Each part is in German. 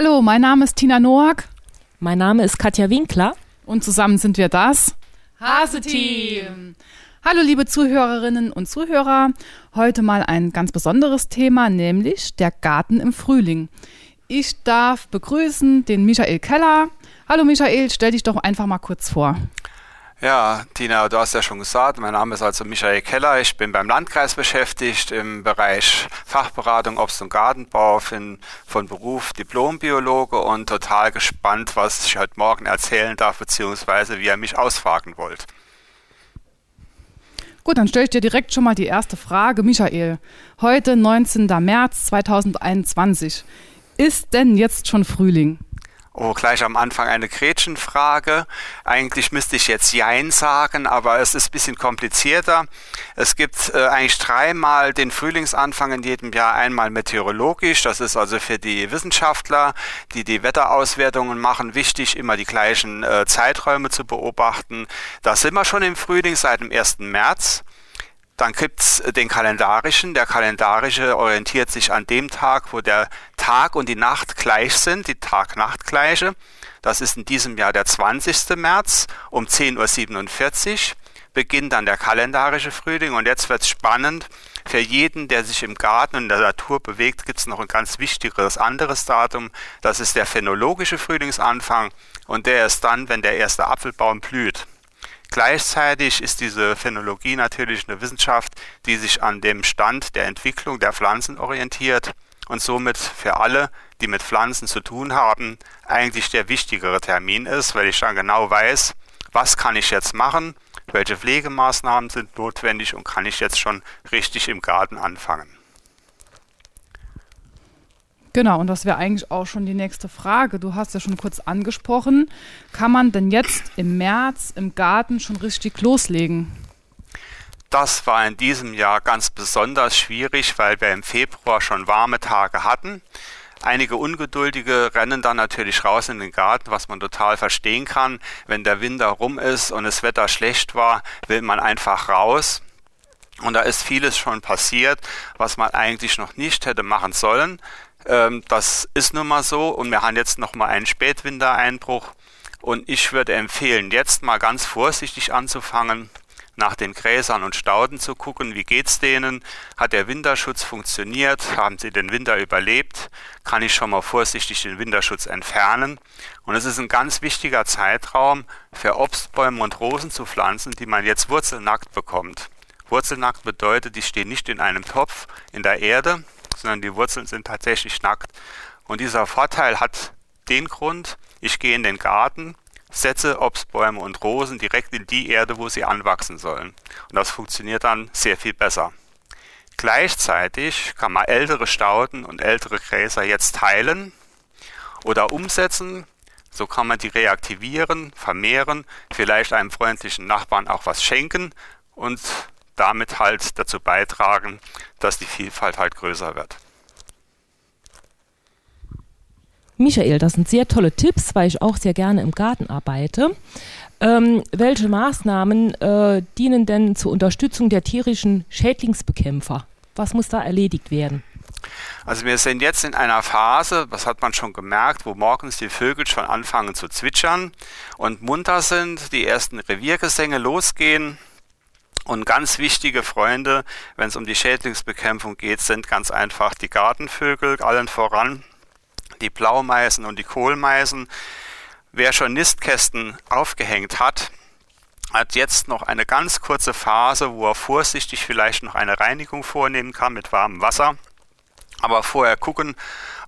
Hallo, mein Name ist Tina Noack. Mein Name ist Katja Winkler. Und zusammen sind wir das Hase-Team. Hallo, liebe Zuhörerinnen und Zuhörer. Heute mal ein ganz besonderes Thema, nämlich der Garten im Frühling. Ich darf begrüßen den Michael Keller. Hallo Michael, stell dich doch einfach mal kurz vor. Ja, Tina, du hast ja schon gesagt, mein Name ist also Michael Keller. Ich bin beim Landkreis beschäftigt im Bereich Fachberatung Obst- und Gartenbau, bin von Beruf Diplombiologe und total gespannt, was ich heute Morgen erzählen darf, beziehungsweise wie ihr mich ausfragen wollt. Gut, dann stelle ich dir direkt schon mal die erste Frage. Michael, heute 19. März 2021. Ist denn jetzt schon Frühling? Oh, gleich am Anfang eine Gretchenfrage. Eigentlich müsste ich jetzt Jein sagen, aber es ist ein bisschen komplizierter. Es gibt äh, eigentlich dreimal den Frühlingsanfang in jedem Jahr. Einmal meteorologisch, das ist also für die Wissenschaftler, die die Wetterauswertungen machen, wichtig, immer die gleichen äh, Zeiträume zu beobachten. Da sind wir schon im Frühling seit dem 1. März. Dann gibt's den kalendarischen. Der kalendarische orientiert sich an dem Tag, wo der Tag und die Nacht gleich sind, die Tag-Nacht-Gleiche. Das ist in diesem Jahr der 20. März um 10.47 Uhr. Beginnt dann der kalendarische Frühling und jetzt wird's spannend. Für jeden, der sich im Garten und in der Natur bewegt, gibt's noch ein ganz wichtiges anderes Datum. Das ist der phänologische Frühlingsanfang und der ist dann, wenn der erste Apfelbaum blüht. Gleichzeitig ist diese Phänologie natürlich eine Wissenschaft, die sich an dem Stand der Entwicklung der Pflanzen orientiert und somit für alle, die mit Pflanzen zu tun haben, eigentlich der wichtigere Termin ist, weil ich dann genau weiß, was kann ich jetzt machen, welche Pflegemaßnahmen sind notwendig und kann ich jetzt schon richtig im Garten anfangen. Genau, und das wäre eigentlich auch schon die nächste Frage. Du hast ja schon kurz angesprochen. Kann man denn jetzt im März im Garten schon richtig loslegen? Das war in diesem Jahr ganz besonders schwierig, weil wir im Februar schon warme Tage hatten. Einige Ungeduldige rennen dann natürlich raus in den Garten, was man total verstehen kann. Wenn der Winter rum ist und das Wetter schlecht war, will man einfach raus. Und da ist vieles schon passiert, was man eigentlich noch nicht hätte machen sollen. Ähm, das ist nun mal so und wir haben jetzt noch mal einen Spätwintereinbruch und ich würde empfehlen, jetzt mal ganz vorsichtig anzufangen, nach den Gräsern und Stauden zu gucken, wie geht's denen? Hat der Winterschutz funktioniert? Haben sie den Winter überlebt? Kann ich schon mal vorsichtig den Winterschutz entfernen? Und es ist ein ganz wichtiger Zeitraum für Obstbäume und Rosen zu pflanzen, die man jetzt wurzelnackt bekommt. Wurzelnackt bedeutet, die stehen nicht in einem Topf in der Erde, sondern die Wurzeln sind tatsächlich nackt. Und dieser Vorteil hat den Grund, ich gehe in den Garten, setze Obstbäume und Rosen direkt in die Erde, wo sie anwachsen sollen. Und das funktioniert dann sehr viel besser. Gleichzeitig kann man ältere Stauden und ältere Gräser jetzt teilen oder umsetzen. So kann man die reaktivieren, vermehren, vielleicht einem freundlichen Nachbarn auch was schenken und damit halt dazu beitragen, dass die Vielfalt halt größer wird. Michael, das sind sehr tolle Tipps, weil ich auch sehr gerne im Garten arbeite. Ähm, welche Maßnahmen äh, dienen denn zur Unterstützung der tierischen Schädlingsbekämpfer? Was muss da erledigt werden? Also wir sind jetzt in einer Phase, das hat man schon gemerkt, wo morgens die Vögel schon anfangen zu zwitschern und munter sind, die ersten Reviergesänge losgehen. Und ganz wichtige Freunde, wenn es um die Schädlingsbekämpfung geht, sind ganz einfach die Gartenvögel, allen voran die Blaumeisen und die Kohlmeisen. Wer schon Nistkästen aufgehängt hat, hat jetzt noch eine ganz kurze Phase, wo er vorsichtig vielleicht noch eine Reinigung vornehmen kann mit warmem Wasser. Aber vorher gucken,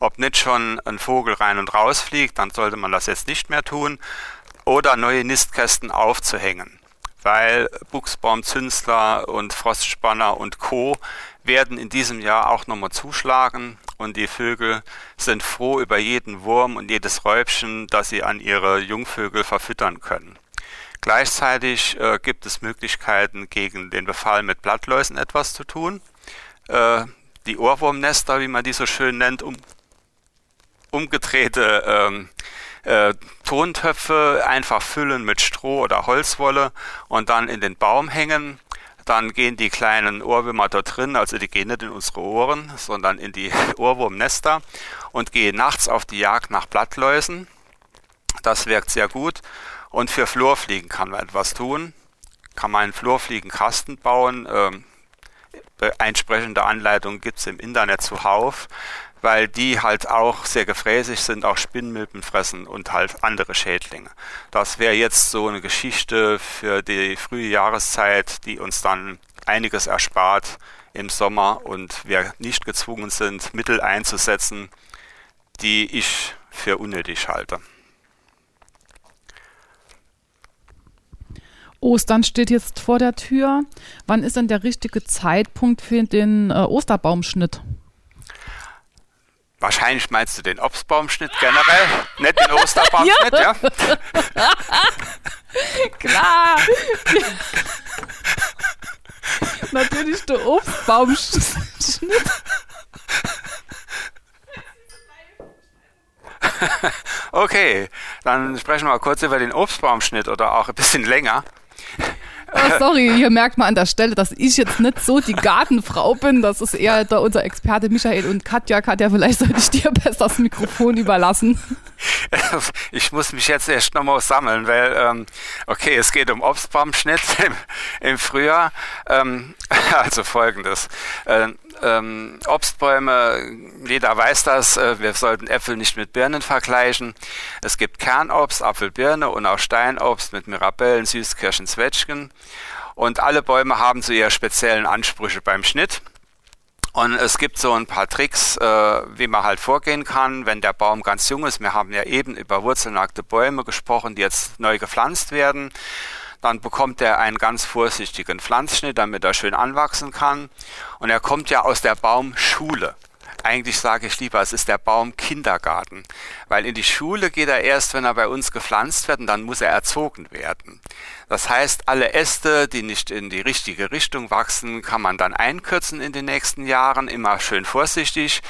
ob nicht schon ein Vogel rein und raus fliegt, dann sollte man das jetzt nicht mehr tun. Oder neue Nistkästen aufzuhängen weil Buchsbaum, Zünsler und Frostspanner und Co. werden in diesem Jahr auch nochmal zuschlagen und die Vögel sind froh über jeden Wurm und jedes Räubchen, das sie an ihre Jungvögel verfüttern können. Gleichzeitig äh, gibt es Möglichkeiten, gegen den Befall mit Blattläusen etwas zu tun. Äh, die Ohrwurmnester, wie man die so schön nennt, um, umgedrehte ähm, äh, Tontöpfe einfach füllen mit Stroh oder Holzwolle und dann in den Baum hängen. dann gehen die kleinen Ohrwürmer dort drin, also die gehen nicht in unsere Ohren, sondern in die Ohrwurmnester und gehen nachts auf die Jagd nach Blattläusen. Das wirkt sehr gut. Und für Flurfliegen kann man etwas tun. Kann man einen Flurfliegenkasten bauen. Ähm, entsprechende Anleitungen gibt es im Internet zuhauf weil die halt auch sehr gefräßig sind, auch Spinnmilben fressen und halt andere Schädlinge. Das wäre jetzt so eine Geschichte für die frühe Jahreszeit, die uns dann einiges erspart im Sommer und wir nicht gezwungen sind, Mittel einzusetzen, die ich für unnötig halte. Ostern steht jetzt vor der Tür. Wann ist denn der richtige Zeitpunkt für den äh, Osterbaumschnitt? Wahrscheinlich meinst du den Obstbaumschnitt generell, nicht den Osterbaumschnitt, ja? ja? Klar. Natürlich der Obstbaumschnitt. okay, dann sprechen wir mal kurz über den Obstbaumschnitt oder auch ein bisschen länger. Oh, sorry, hier merkt man an der Stelle, dass ich jetzt nicht so die Gartenfrau bin. Das ist eher da unser Experte Michael und Katja. Katja, vielleicht sollte ich dir besser das Mikrofon überlassen. Ich muss mich jetzt erst nochmal sammeln, weil, ähm, okay, es geht um Obstbaumschnitt im, im Frühjahr. Ähm, also folgendes. Ähm, ähm, Obstbäume, jeder weiß das, äh, wir sollten Äpfel nicht mit Birnen vergleichen. Es gibt Kernobst, Apfel, Birne und auch Steinobst mit Mirabellen, Süßkirschen, Zwetschgen. Und alle Bäume haben so ihre speziellen Ansprüche beim Schnitt. Und es gibt so ein paar Tricks, äh, wie man halt vorgehen kann, wenn der Baum ganz jung ist. Wir haben ja eben über wurzelnackte Bäume gesprochen, die jetzt neu gepflanzt werden. Dann bekommt er einen ganz vorsichtigen Pflanzschnitt, damit er schön anwachsen kann. Und er kommt ja aus der Baumschule. Eigentlich sage ich lieber, es ist der Baum Kindergarten, weil in die Schule geht er erst, wenn er bei uns gepflanzt wird und dann muss er erzogen werden. Das heißt, alle Äste, die nicht in die richtige Richtung wachsen, kann man dann einkürzen in den nächsten Jahren, immer schön vorsichtig.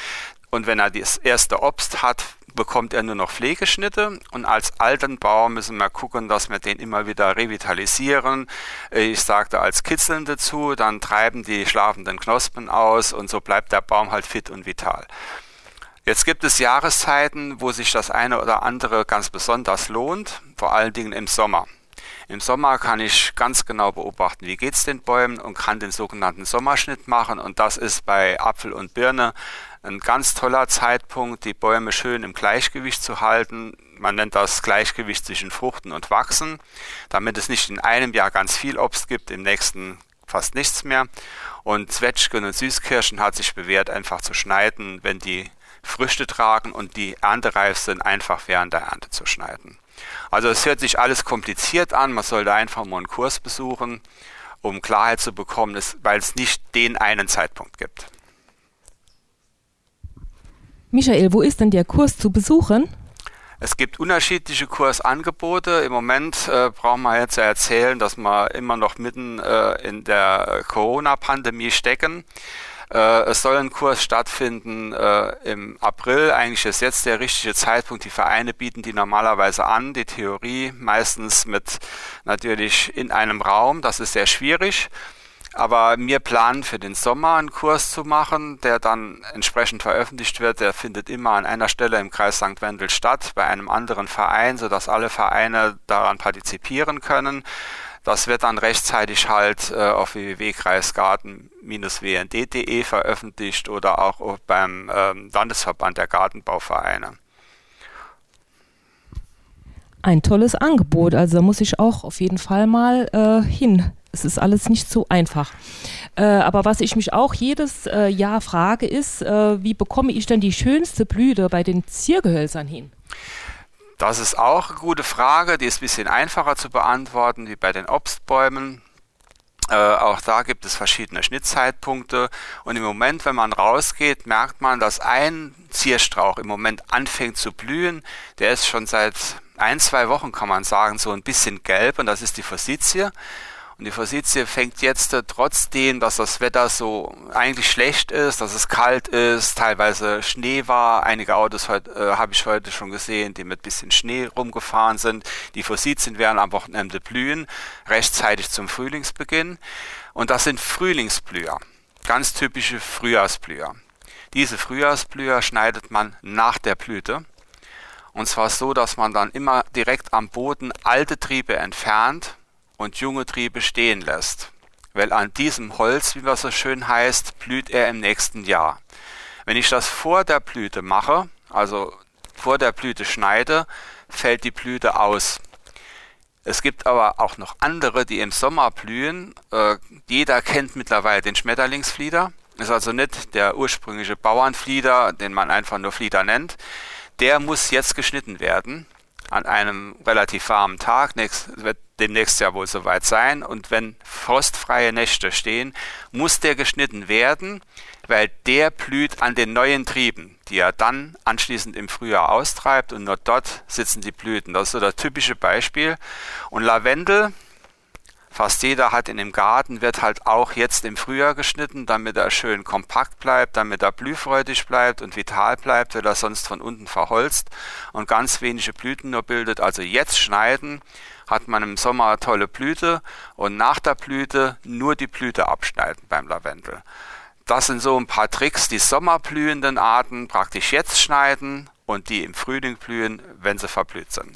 Und wenn er das erste Obst hat, bekommt er nur noch Pflegeschnitte und als alten Baum müssen wir gucken, dass wir den immer wieder revitalisieren. Ich sagte als Kitzeln dazu, dann treiben die schlafenden Knospen aus und so bleibt der Baum halt fit und vital. Jetzt gibt es Jahreszeiten, wo sich das eine oder andere ganz besonders lohnt, vor allen Dingen im Sommer. Im Sommer kann ich ganz genau beobachten, wie geht es den Bäumen und kann den sogenannten Sommerschnitt machen und das ist bei Apfel und Birne ein ganz toller Zeitpunkt, die Bäume schön im Gleichgewicht zu halten. Man nennt das Gleichgewicht zwischen Fruchten und Wachsen, damit es nicht in einem Jahr ganz viel Obst gibt, im nächsten fast nichts mehr. Und Zwetschgen und Süßkirschen hat sich bewährt, einfach zu schneiden, wenn die Früchte tragen und die erntereif sind, einfach während der Ernte zu schneiden. Also es hört sich alles kompliziert an, man sollte einfach mal einen Kurs besuchen, um Klarheit zu bekommen, weil es nicht den einen Zeitpunkt gibt. Michael, wo ist denn der Kurs zu besuchen? Es gibt unterschiedliche Kursangebote. Im Moment äh, brauchen wir jetzt ja erzählen, dass wir immer noch mitten äh, in der Corona-Pandemie stecken. Äh, es soll ein Kurs stattfinden äh, im April. Eigentlich ist jetzt der richtige Zeitpunkt. Die Vereine bieten die normalerweise an. Die Theorie meistens mit natürlich in einem Raum. Das ist sehr schwierig. Aber wir planen für den Sommer einen Kurs zu machen, der dann entsprechend veröffentlicht wird. Der findet immer an einer Stelle im Kreis St. Wendel statt, bei einem anderen Verein, sodass alle Vereine daran partizipieren können. Das wird dann rechtzeitig halt äh, auf www.kreisgarten-wnd.de veröffentlicht oder auch beim ähm, Landesverband der Gartenbauvereine. Ein tolles Angebot, also muss ich auch auf jeden Fall mal äh, hin es ist alles nicht so einfach. Äh, aber was ich mich auch jedes äh, Jahr frage, ist, äh, wie bekomme ich denn die schönste Blüte bei den Ziergehölzern hin? Das ist auch eine gute Frage, die ist ein bisschen einfacher zu beantworten wie bei den Obstbäumen. Äh, auch da gibt es verschiedene Schnittzeitpunkte und im Moment, wenn man rausgeht, merkt man, dass ein Zierstrauch im Moment anfängt zu blühen. Der ist schon seit ein, zwei Wochen, kann man sagen, so ein bisschen gelb und das ist die Forsythie. Und die Forsythie fängt jetzt äh, trotzdem, dass das Wetter so eigentlich schlecht ist, dass es kalt ist, teilweise Schnee war. Einige Autos äh, habe ich heute schon gesehen, die mit bisschen Schnee rumgefahren sind. Die Forsythien werden am Wochenende blühen, rechtzeitig zum Frühlingsbeginn. Und das sind Frühlingsblüher, ganz typische Frühjahrsblüher. Diese Frühjahrsblüher schneidet man nach der Blüte. Und zwar so, dass man dann immer direkt am Boden alte Triebe entfernt und junge Triebe stehen lässt. Weil an diesem Holz, wie das so schön heißt, blüht er im nächsten Jahr. Wenn ich das vor der Blüte mache, also vor der Blüte schneide, fällt die Blüte aus. Es gibt aber auch noch andere, die im Sommer blühen. Äh, jeder kennt mittlerweile den Schmetterlingsflieder. Ist also nicht der ursprüngliche Bauernflieder, den man einfach nur Flieder nennt. Der muss jetzt geschnitten werden an einem relativ warmen Tag. Nächst, wird demnächst ja wohl soweit sein. Und wenn frostfreie Nächte stehen, muss der geschnitten werden, weil der blüht an den neuen Trieben, die er dann anschließend im Frühjahr austreibt und nur dort sitzen die Blüten. Das ist so das typische Beispiel. Und Lavendel, fast jeder hat in dem Garten, wird halt auch jetzt im Frühjahr geschnitten, damit er schön kompakt bleibt, damit er blühfreudig bleibt und vital bleibt, weil er sonst von unten verholzt und ganz wenige Blüten nur bildet. Also jetzt schneiden, hat man im Sommer tolle Blüte und nach der Blüte nur die Blüte abschneiden beim Lavendel. Das sind so ein paar Tricks, die sommerblühenden Arten praktisch jetzt schneiden und die im Frühling blühen, wenn sie verblüht sind.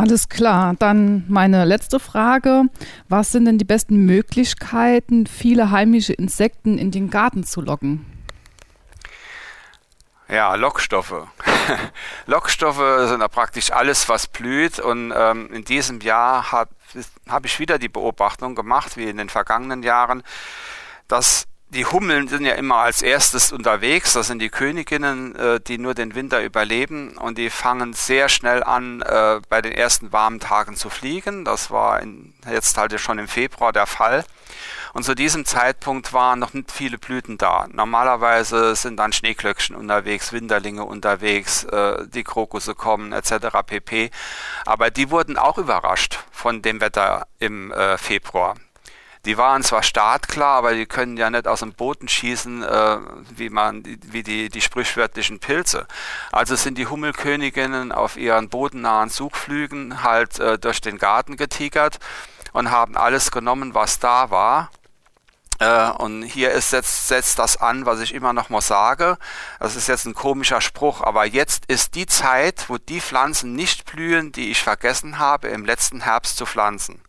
Alles klar. Dann meine letzte Frage. Was sind denn die besten Möglichkeiten, viele heimische Insekten in den Garten zu locken? Ja, Lockstoffe. Lockstoffe sind ja praktisch alles, was blüht. Und ähm, in diesem Jahr habe hab ich wieder die Beobachtung gemacht, wie in den vergangenen Jahren, dass die Hummeln sind ja immer als erstes unterwegs. Das sind die Königinnen, äh, die nur den Winter überleben und die fangen sehr schnell an, äh, bei den ersten warmen Tagen zu fliegen. Das war in, jetzt halt schon im Februar der Fall. Und zu diesem Zeitpunkt waren noch nicht viele Blüten da. Normalerweise sind dann Schneeglöckchen unterwegs, Winterlinge unterwegs, äh, die Krokusse kommen etc. pp. Aber die wurden auch überrascht von dem Wetter im äh, Februar. Die waren zwar startklar, aber die können ja nicht aus dem Boden schießen, äh, wie man, wie die, die sprichwörtlichen Pilze. Also sind die Hummelköniginnen auf ihren bodennahen Suchflügen halt äh, durch den Garten getigert und haben alles genommen, was da war. Äh, und hier ist setzt, setzt das an, was ich immer noch mal sage. Das ist jetzt ein komischer Spruch, aber jetzt ist die Zeit, wo die Pflanzen nicht blühen, die ich vergessen habe, im letzten Herbst zu pflanzen.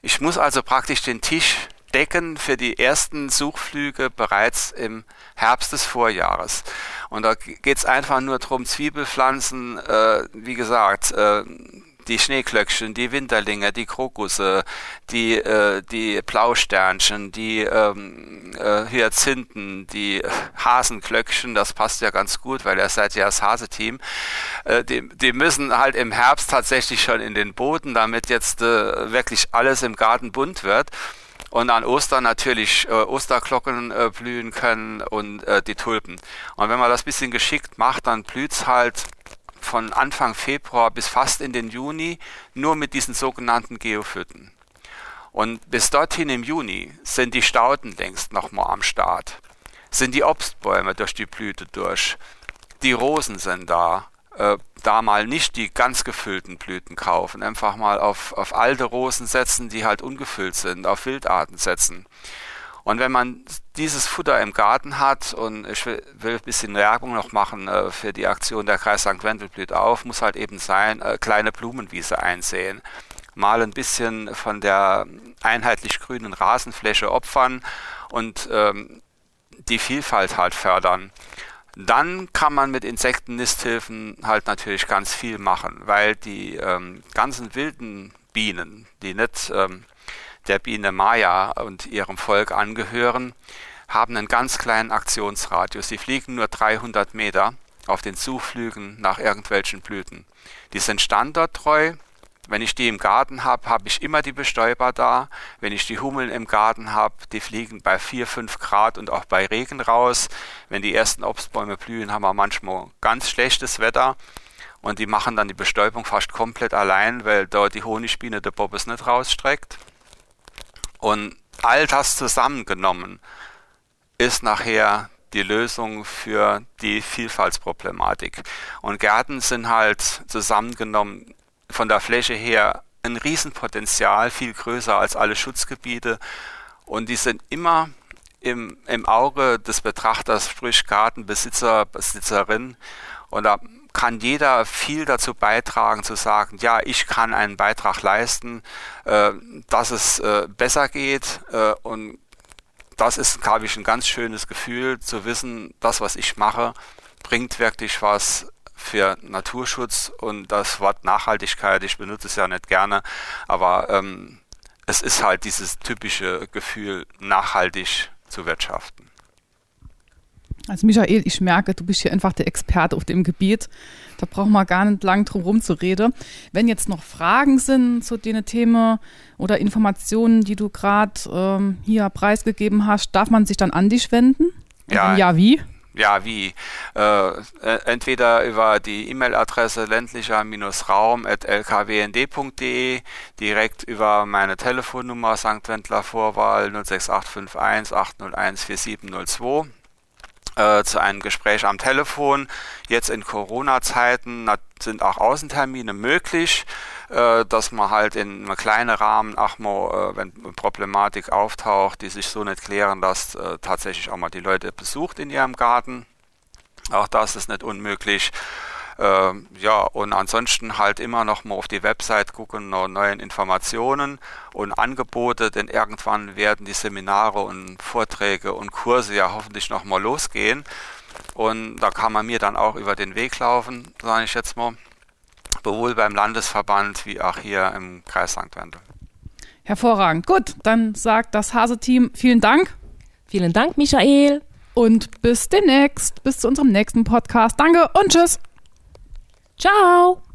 Ich muss also praktisch den Tisch decken für die ersten Suchflüge bereits im Herbst des Vorjahres. Und da geht es einfach nur darum, Zwiebelpflanzen, äh, wie gesagt, äh, die Schneeklöckchen, die Winterlinge, die Krokusse, die, äh, die Blausternchen, die ähm, äh, Hyazinthen, die Hasenklöckchen, das passt ja ganz gut, weil ihr seid ja das Haseteam, äh, die, die müssen halt im Herbst tatsächlich schon in den Boden, damit jetzt äh, wirklich alles im Garten bunt wird und an Ostern natürlich äh, Osterglocken äh, blühen können und äh, die Tulpen. Und wenn man das bisschen geschickt macht, dann blüht's halt von Anfang Februar bis fast in den Juni nur mit diesen sogenannten Geophyten. Und bis dorthin im Juni sind die Stauden längst nochmal am Start, sind die Obstbäume durch die Blüte durch, die Rosen sind da, äh, da mal nicht die ganz gefüllten Blüten kaufen, einfach mal auf, auf alte Rosen setzen, die halt ungefüllt sind, auf Wildarten setzen. Und wenn man dieses Futter im Garten hat und ich will, will ein bisschen Werbung noch machen äh, für die Aktion der Kreis St. Wendel blüht auf, muss halt eben sein, äh, kleine Blumenwiese einsehen. Mal ein bisschen von der einheitlich grünen Rasenfläche opfern und ähm, die Vielfalt halt fördern. Dann kann man mit Insektennisthilfen halt natürlich ganz viel machen, weil die ähm, ganzen wilden Bienen, die nicht ähm, der Biene Maya und ihrem Volk angehören, haben einen ganz kleinen Aktionsradius. Sie fliegen nur 300 Meter auf den Zuflügen nach irgendwelchen Blüten. Die sind standorttreu. Wenn ich die im Garten habe, habe ich immer die Bestäuber da. Wenn ich die Hummeln im Garten habe, die fliegen bei 4, 5 Grad und auch bei Regen raus. Wenn die ersten Obstbäume blühen, haben wir manchmal ganz schlechtes Wetter. Und die machen dann die Bestäubung fast komplett allein, weil dort die Honigbiene der Bobbes nicht rausstreckt. Und all das zusammengenommen ist nachher die Lösung für die Vielfaltsproblematik. Und Gärten sind halt zusammengenommen von der Fläche her ein Riesenpotenzial, viel größer als alle Schutzgebiete. Und die sind immer im, im Auge des Betrachters, sprich Gartenbesitzer, Besitzerin. Und da kann jeder viel dazu beitragen, zu sagen, ja, ich kann einen Beitrag leisten, äh, dass es äh, besser geht. Äh, und das ist, glaube ich, ein ganz schönes Gefühl, zu wissen, das, was ich mache, bringt wirklich was für Naturschutz und das Wort Nachhaltigkeit, ich benutze es ja nicht gerne, aber ähm, es ist halt dieses typische Gefühl, nachhaltig zu wirtschaften. Also Michael, ich merke, du bist hier einfach der Experte auf dem Gebiet. Da brauchen wir gar nicht lang drum herum zu reden. Wenn jetzt noch Fragen sind zu den Themen oder Informationen, die du gerade ähm, hier preisgegeben hast, darf man sich dann an dich wenden? Ja, ja wie? Ja, wie? Äh, entweder über die E-Mail-Adresse ländlicher-raum.lkwnd.de, direkt über meine Telefonnummer St. Wendler Vorwahl 06851 801 4702 äh, zu einem Gespräch am Telefon. Jetzt in Corona-Zeiten sind auch Außentermine möglich, äh, dass man halt in einem kleinen Rahmen auch mal, äh, wenn Problematik auftaucht, die sich so nicht klären lässt, äh, tatsächlich auch mal die Leute besucht in ihrem Garten. Auch das ist nicht unmöglich. Äh, ja, und ansonsten halt immer noch mal auf die Website gucken nach neuen Informationen und Angebote, denn irgendwann werden die Seminare und Vorträge und Kurse ja hoffentlich noch mal losgehen. Und da kann man mir dann auch über den Weg laufen, sage ich jetzt mal, sowohl beim Landesverband wie auch hier im Kreis St. Wendel. Hervorragend. Gut, dann sagt das Hase-Team vielen Dank. Vielen Dank, Michael. Und bis demnächst, bis zu unserem nächsten Podcast. Danke und tschüss. Ciao!